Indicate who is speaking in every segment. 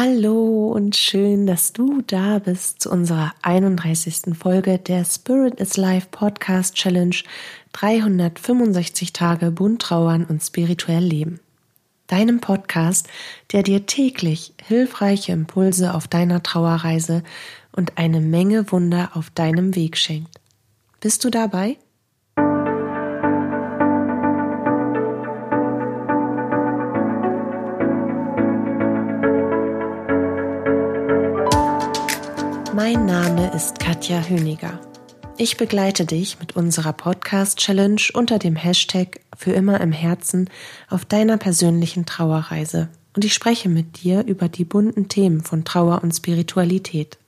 Speaker 1: Hallo und schön, dass du da bist zu unserer 31. Folge der Spirit is Life Podcast Challenge 365 Tage bunt trauern und spirituell leben. Deinem Podcast, der dir täglich hilfreiche Impulse auf deiner Trauerreise und eine Menge Wunder auf deinem Weg schenkt. Bist du dabei? Mein Name ist Katja Höniger. Ich begleite dich mit unserer Podcast-Challenge unter dem Hashtag für immer im Herzen auf deiner persönlichen Trauerreise und ich spreche mit dir über die bunten Themen von Trauer und Spiritualität.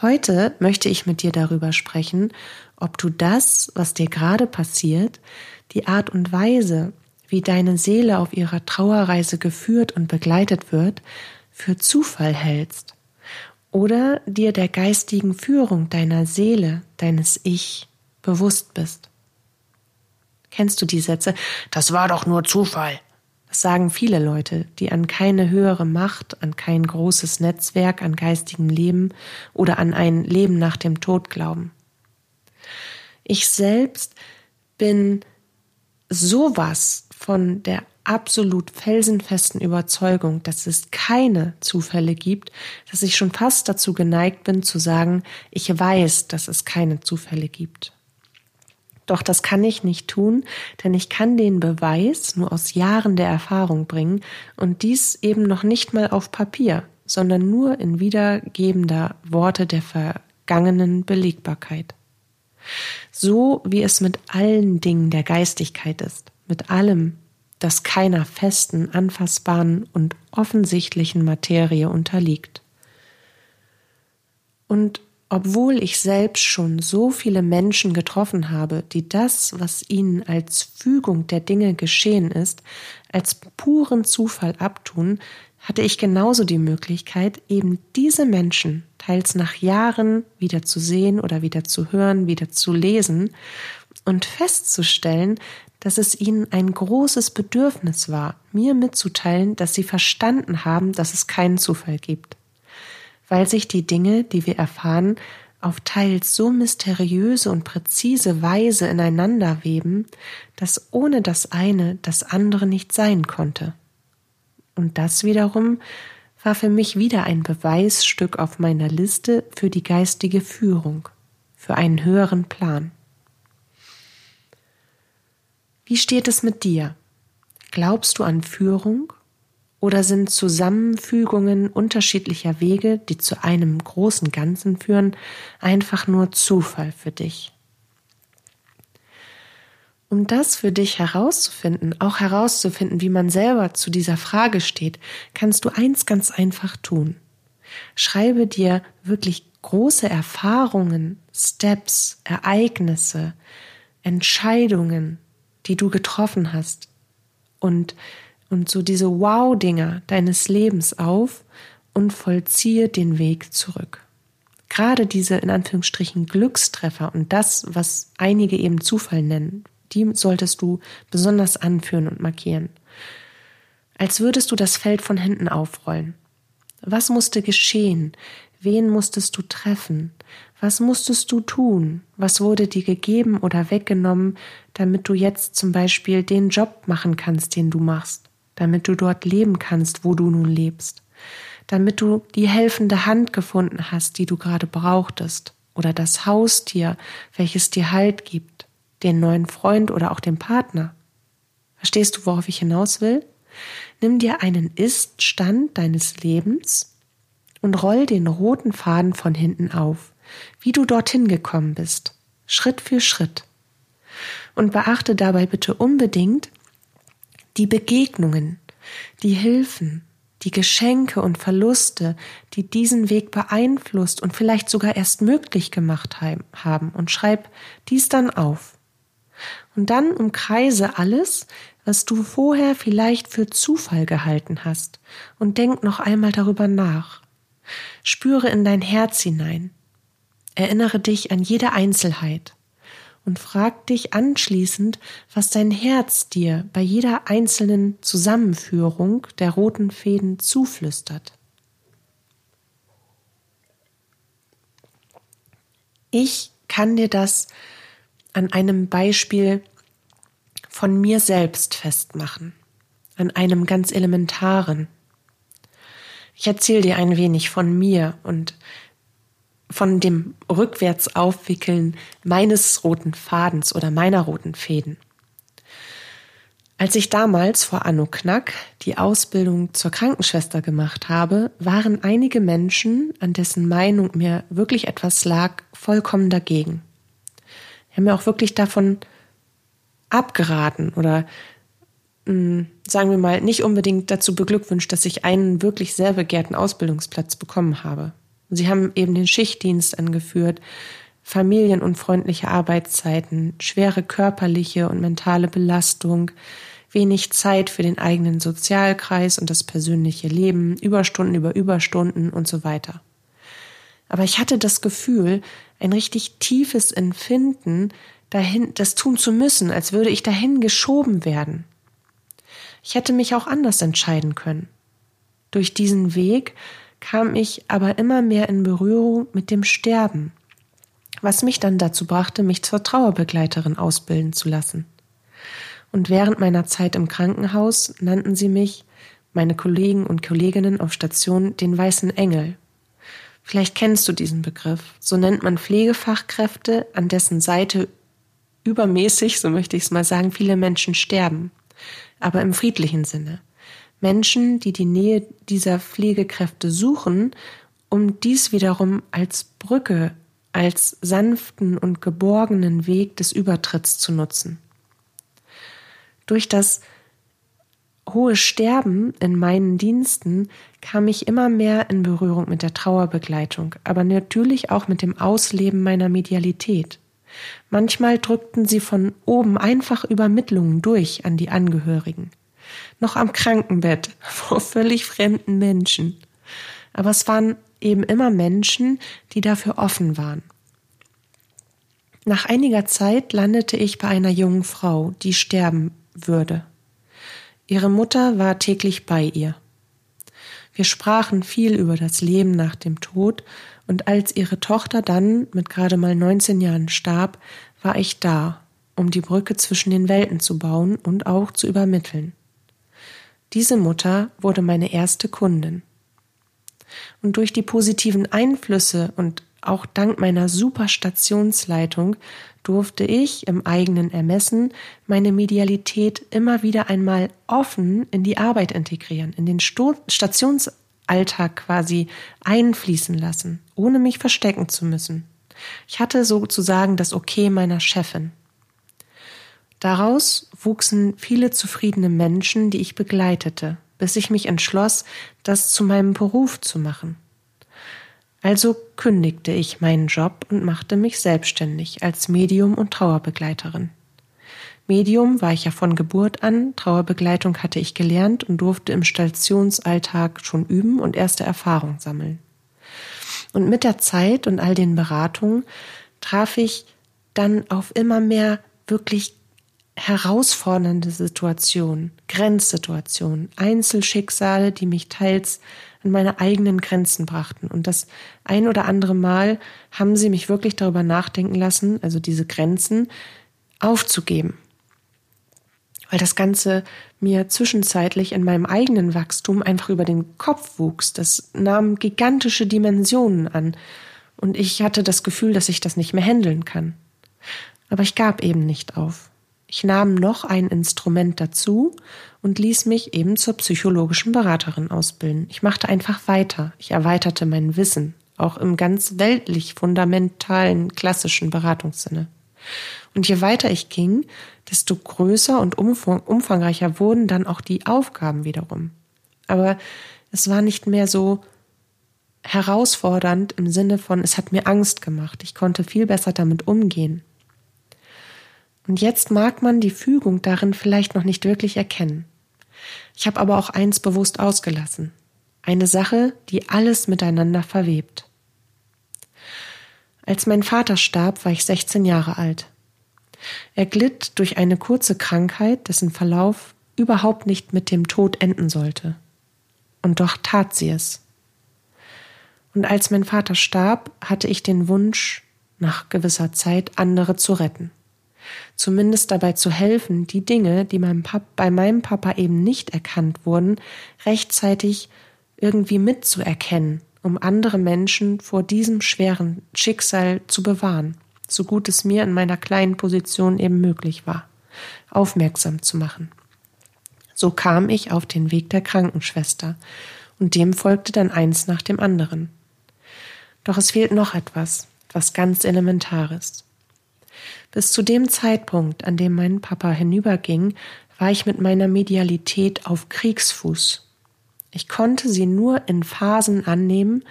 Speaker 1: Heute möchte ich mit dir darüber sprechen, ob du das, was dir gerade passiert, die Art und Weise, wie deine Seele auf ihrer Trauerreise geführt und begleitet wird, für Zufall hältst oder dir der geistigen Führung deiner Seele, deines Ich bewusst bist. Kennst du die Sätze? Das war doch nur Zufall. Das sagen viele Leute, die an keine höhere Macht, an kein großes Netzwerk, an geistigem Leben oder an ein Leben nach dem Tod glauben. Ich selbst bin sowas von der absolut felsenfesten Überzeugung, dass es keine Zufälle gibt, dass ich schon fast dazu geneigt bin zu sagen, ich weiß, dass es keine Zufälle gibt. Doch das kann ich nicht tun, denn ich kann den Beweis nur aus Jahren der Erfahrung bringen und dies eben noch nicht mal auf Papier, sondern nur in wiedergebender Worte der vergangenen Belegbarkeit. So wie es mit allen Dingen der Geistigkeit ist, mit allem, das keiner festen, anfassbaren und offensichtlichen Materie unterliegt. Und obwohl ich selbst schon so viele Menschen getroffen habe, die das, was ihnen als Fügung der Dinge geschehen ist, als puren Zufall abtun, hatte ich genauso die Möglichkeit, eben diese Menschen teils nach Jahren wieder zu sehen oder wieder zu hören, wieder zu lesen und festzustellen, dass es ihnen ein großes Bedürfnis war, mir mitzuteilen, dass sie verstanden haben, dass es keinen Zufall gibt weil sich die Dinge, die wir erfahren, auf teils so mysteriöse und präzise Weise ineinander weben, dass ohne das eine das andere nicht sein konnte. Und das wiederum war für mich wieder ein Beweisstück auf meiner Liste für die geistige Führung, für einen höheren Plan. Wie steht es mit dir? Glaubst du an Führung oder sind Zusammenfügungen unterschiedlicher Wege, die zu einem großen Ganzen führen, einfach nur Zufall für dich? Um das für dich herauszufinden, auch herauszufinden, wie man selber zu dieser Frage steht, kannst du eins ganz einfach tun. Schreibe dir wirklich große Erfahrungen, Steps, Ereignisse, Entscheidungen, die du getroffen hast und und so diese Wow-Dinger deines Lebens auf und vollziehe den Weg zurück. Gerade diese in Anführungsstrichen Glückstreffer und das, was einige eben Zufall nennen, die solltest du besonders anführen und markieren. Als würdest du das Feld von hinten aufrollen. Was musste geschehen? Wen musstest du treffen? Was musstest du tun? Was wurde dir gegeben oder weggenommen, damit du jetzt zum Beispiel den Job machen kannst, den du machst? damit du dort leben kannst, wo du nun lebst, damit du die helfende Hand gefunden hast, die du gerade brauchtest, oder das Haustier, welches dir Halt gibt, den neuen Freund oder auch den Partner. Verstehst du, worauf ich hinaus will? Nimm dir einen Ist-Stand deines Lebens und roll den roten Faden von hinten auf, wie du dorthin gekommen bist, Schritt für Schritt. Und beachte dabei bitte unbedingt, die Begegnungen, die Hilfen, die Geschenke und Verluste, die diesen Weg beeinflusst und vielleicht sogar erst möglich gemacht haben, und schreib dies dann auf. Und dann umkreise alles, was du vorher vielleicht für Zufall gehalten hast, und denk noch einmal darüber nach. Spüre in dein Herz hinein. Erinnere dich an jede Einzelheit und frag dich anschließend, was dein Herz dir bei jeder einzelnen Zusammenführung der roten Fäden zuflüstert. Ich kann dir das an einem Beispiel von mir selbst festmachen, an einem ganz elementaren. Ich erzähle dir ein wenig von mir und von dem Rückwärtsaufwickeln meines roten Fadens oder meiner roten Fäden. Als ich damals vor Anno Knack die Ausbildung zur Krankenschwester gemacht habe, waren einige Menschen, an dessen Meinung mir wirklich etwas lag, vollkommen dagegen. Die haben mir auch wirklich davon abgeraten oder mh, hm, sagen wir mal nicht unbedingt dazu beglückwünscht, dass ich einen wirklich sehr begehrten Ausbildungsplatz bekommen habe. Sie haben eben den Schichtdienst angeführt, familienunfreundliche Arbeitszeiten, schwere körperliche und mentale Belastung, wenig Zeit für den eigenen Sozialkreis und das persönliche Leben, Überstunden über Überstunden und so weiter. Aber ich hatte das Gefühl, ein richtig tiefes Empfinden, dahin, das tun zu müssen, als würde ich dahin geschoben werden. Ich hätte mich auch anders entscheiden können. Durch diesen Weg kam ich aber immer mehr in Berührung mit dem Sterben, was mich dann dazu brachte, mich zur Trauerbegleiterin ausbilden zu lassen und während meiner Zeit im Krankenhaus nannten sie mich, meine Kollegen und Kolleginnen auf Station, den weißen Engel. Vielleicht kennst du diesen Begriff. So nennt man Pflegefachkräfte, an dessen Seite übermäßig, so möchte ich es mal sagen, viele Menschen sterben. Aber im friedlichen Sinne. Menschen, die die Nähe dieser Pflegekräfte suchen, um dies wiederum als Brücke, als sanften und geborgenen Weg des Übertritts zu nutzen durch das hohe Sterben in meinen Diensten kam ich immer mehr in Berührung mit der Trauerbegleitung, aber natürlich auch mit dem Ausleben meiner Medialität. Manchmal drückten sie von oben einfach Übermittlungen durch an die Angehörigen. Noch am Krankenbett, vor völlig fremden Menschen. Aber es waren eben immer Menschen, die dafür offen waren. Nach einiger Zeit landete ich bei einer jungen Frau, die sterben würde. Ihre Mutter war täglich bei ihr. Wir sprachen viel über das Leben nach dem Tod, und als ihre Tochter dann mit gerade mal 19 Jahren starb, war ich da, um die Brücke zwischen den Welten zu bauen und auch zu übermitteln. Diese Mutter wurde meine erste Kundin. Und durch die positiven Einflüsse und auch dank meiner super Stationsleitung durfte ich im eigenen Ermessen meine Medialität immer wieder einmal offen in die Arbeit integrieren, in den Sto Stationsalltag quasi einfließen lassen, ohne mich verstecken zu müssen. Ich hatte sozusagen das Okay meiner Chefin. Daraus wuchsen viele zufriedene Menschen, die ich begleitete, bis ich mich entschloss, das zu meinem Beruf zu machen. Also kündigte ich meinen Job und machte mich selbstständig als Medium und Trauerbegleiterin. Medium war ich ja von Geburt an, Trauerbegleitung hatte ich gelernt und durfte im Stationsalltag schon üben und erste Erfahrung sammeln. Und mit der Zeit und all den Beratungen traf ich dann auf immer mehr wirklich herausfordernde Situationen, Grenzsituationen, Einzelschicksale, die mich teils an meine eigenen Grenzen brachten. Und das ein oder andere Mal haben sie mich wirklich darüber nachdenken lassen, also diese Grenzen aufzugeben. Weil das Ganze mir zwischenzeitlich in meinem eigenen Wachstum einfach über den Kopf wuchs. Das nahm gigantische Dimensionen an. Und ich hatte das Gefühl, dass ich das nicht mehr handeln kann. Aber ich gab eben nicht auf. Ich nahm noch ein Instrument dazu und ließ mich eben zur psychologischen Beraterin ausbilden. Ich machte einfach weiter. Ich erweiterte mein Wissen, auch im ganz weltlich fundamentalen klassischen Beratungssinne. Und je weiter ich ging, desto größer und umfangreicher wurden dann auch die Aufgaben wiederum. Aber es war nicht mehr so herausfordernd im Sinne von, es hat mir Angst gemacht. Ich konnte viel besser damit umgehen. Und jetzt mag man die Fügung darin vielleicht noch nicht wirklich erkennen. Ich habe aber auch eins bewusst ausgelassen. Eine Sache, die alles miteinander verwebt. Als mein Vater starb, war ich 16 Jahre alt. Er glitt durch eine kurze Krankheit, dessen Verlauf überhaupt nicht mit dem Tod enden sollte. Und doch tat sie es. Und als mein Vater starb, hatte ich den Wunsch, nach gewisser Zeit andere zu retten. Zumindest dabei zu helfen, die Dinge, die meinem bei meinem Papa eben nicht erkannt wurden, rechtzeitig irgendwie mitzuerkennen, um andere Menschen vor diesem schweren Schicksal zu bewahren, so gut es mir in meiner kleinen Position eben möglich war, aufmerksam zu machen. So kam ich auf den Weg der Krankenschwester, und dem folgte dann eins nach dem anderen. Doch es fehlt noch etwas, was ganz Elementares. Bis zu dem Zeitpunkt, an dem mein Papa hinüberging, war ich mit meiner Medialität auf Kriegsfuß. Ich konnte sie nur in Phasen annehmen,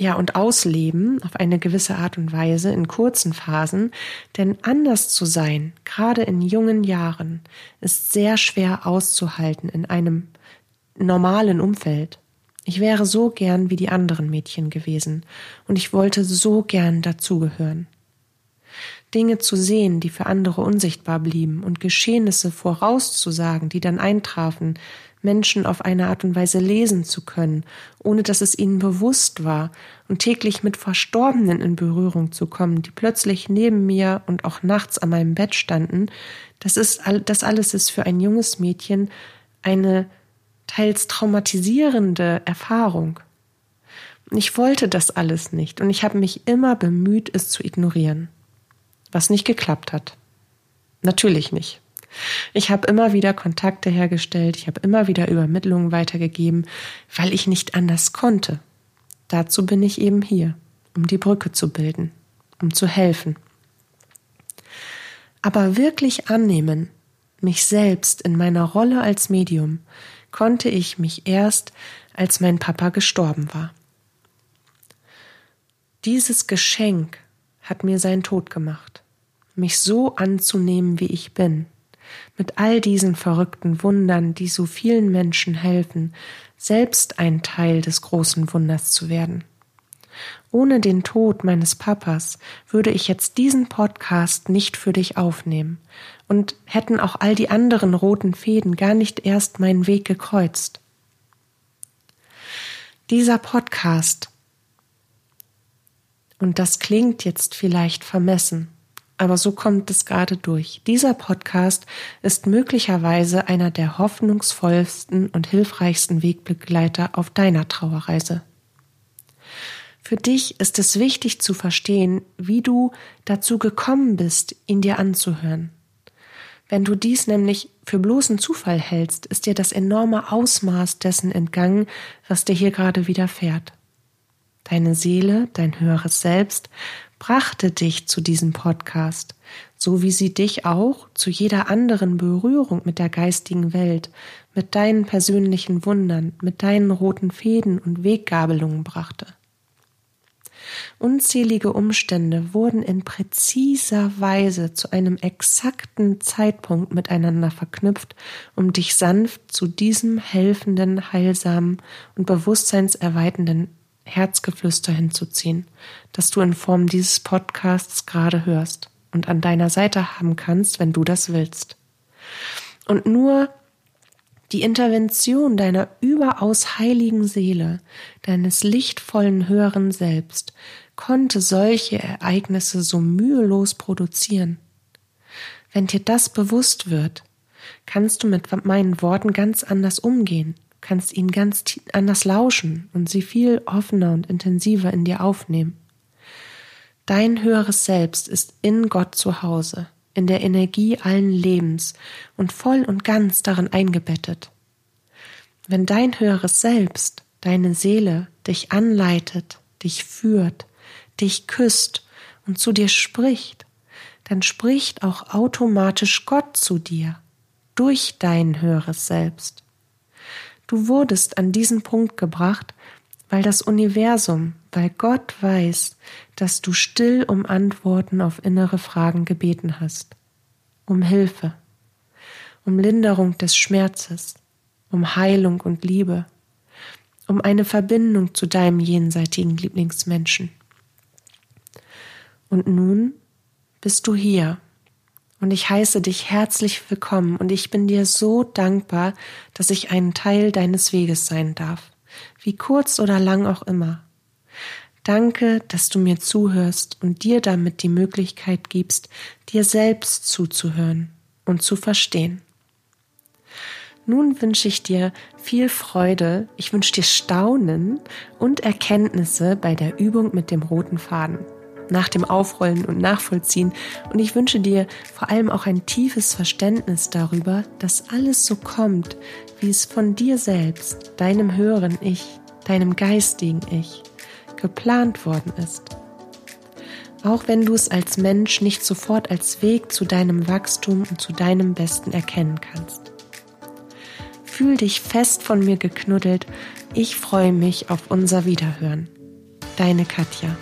Speaker 1: ja, und ausleben auf eine gewisse Art und Weise in kurzen Phasen, denn anders zu sein, gerade in jungen Jahren, ist sehr schwer auszuhalten in einem normalen Umfeld. Ich wäre so gern wie die anderen Mädchen gewesen, und ich wollte so gern dazugehören. Dinge zu sehen, die für andere unsichtbar blieben, und Geschehnisse vorauszusagen, die dann eintrafen, Menschen auf eine Art und Weise lesen zu können, ohne dass es ihnen bewusst war, und täglich mit Verstorbenen in Berührung zu kommen, die plötzlich neben mir und auch nachts an meinem Bett standen, das ist, das alles ist für ein junges Mädchen eine teils traumatisierende Erfahrung. Ich wollte das alles nicht und ich habe mich immer bemüht, es zu ignorieren. Was nicht geklappt hat. Natürlich nicht. Ich habe immer wieder Kontakte hergestellt, ich habe immer wieder Übermittlungen weitergegeben, weil ich nicht anders konnte. Dazu bin ich eben hier, um die Brücke zu bilden, um zu helfen. Aber wirklich annehmen, mich selbst in meiner Rolle als Medium, konnte ich mich erst, als mein Papa gestorben war. Dieses Geschenk hat mir seinen Tod gemacht, mich so anzunehmen, wie ich bin, mit all diesen verrückten Wundern, die so vielen Menschen helfen, selbst ein Teil des großen Wunders zu werden. Ohne den Tod meines Papas würde ich jetzt diesen Podcast nicht für dich aufnehmen und hätten auch all die anderen roten Fäden gar nicht erst meinen Weg gekreuzt. Dieser Podcast, und das klingt jetzt vielleicht vermessen, aber so kommt es gerade durch. Dieser Podcast ist möglicherweise einer der hoffnungsvollsten und hilfreichsten Wegbegleiter auf deiner Trauerreise. Für dich ist es wichtig zu verstehen, wie du dazu gekommen bist, ihn dir anzuhören. Wenn du dies nämlich für bloßen Zufall hältst, ist dir das enorme Ausmaß dessen entgangen, was dir hier gerade widerfährt. Deine Seele, dein höheres Selbst, brachte dich zu diesem Podcast, so wie sie dich auch zu jeder anderen Berührung mit der geistigen Welt, mit deinen persönlichen Wundern, mit deinen roten Fäden und Weggabelungen brachte. Unzählige Umstände wurden in präziser Weise zu einem exakten Zeitpunkt miteinander verknüpft, um dich sanft zu diesem helfenden, heilsamen und bewusstseinserweiternden Herzgeflüster hinzuziehen, das du in Form dieses Podcasts gerade hörst und an deiner Seite haben kannst, wenn du das willst. Und nur die Intervention deiner überaus heiligen Seele, deines lichtvollen höheren Selbst, konnte solche Ereignisse so mühelos produzieren. Wenn dir das bewusst wird, kannst du mit meinen Worten ganz anders umgehen kannst ihnen ganz anders lauschen und sie viel offener und intensiver in dir aufnehmen. Dein höheres Selbst ist in Gott zu Hause, in der Energie allen Lebens und voll und ganz darin eingebettet. Wenn dein höheres Selbst, deine Seele dich anleitet, dich führt, dich küsst und zu dir spricht, dann spricht auch automatisch Gott zu dir durch dein höheres Selbst. Du wurdest an diesen Punkt gebracht, weil das Universum, weil Gott weiß, dass du still um Antworten auf innere Fragen gebeten hast, um Hilfe, um Linderung des Schmerzes, um Heilung und Liebe, um eine Verbindung zu deinem jenseitigen Lieblingsmenschen. Und nun bist du hier. Und ich heiße dich herzlich willkommen. Und ich bin dir so dankbar, dass ich ein Teil deines Weges sein darf, wie kurz oder lang auch immer. Danke, dass du mir zuhörst und dir damit die Möglichkeit gibst, dir selbst zuzuhören und zu verstehen. Nun wünsche ich dir viel Freude, ich wünsche dir Staunen und Erkenntnisse bei der Übung mit dem roten Faden, nach dem Aufrollen und Nachvollziehen und ich wünsche dir vor allem auch ein tiefes Verständnis darüber, dass alles so kommt, wie es von dir selbst, deinem höheren Ich, deinem geistigen Ich geplant worden ist. Auch wenn du es als Mensch nicht sofort als Weg zu deinem Wachstum und zu deinem Besten erkennen kannst. Fühl dich fest von mir geknuddelt. Ich freue mich auf unser Wiederhören. Deine Katja.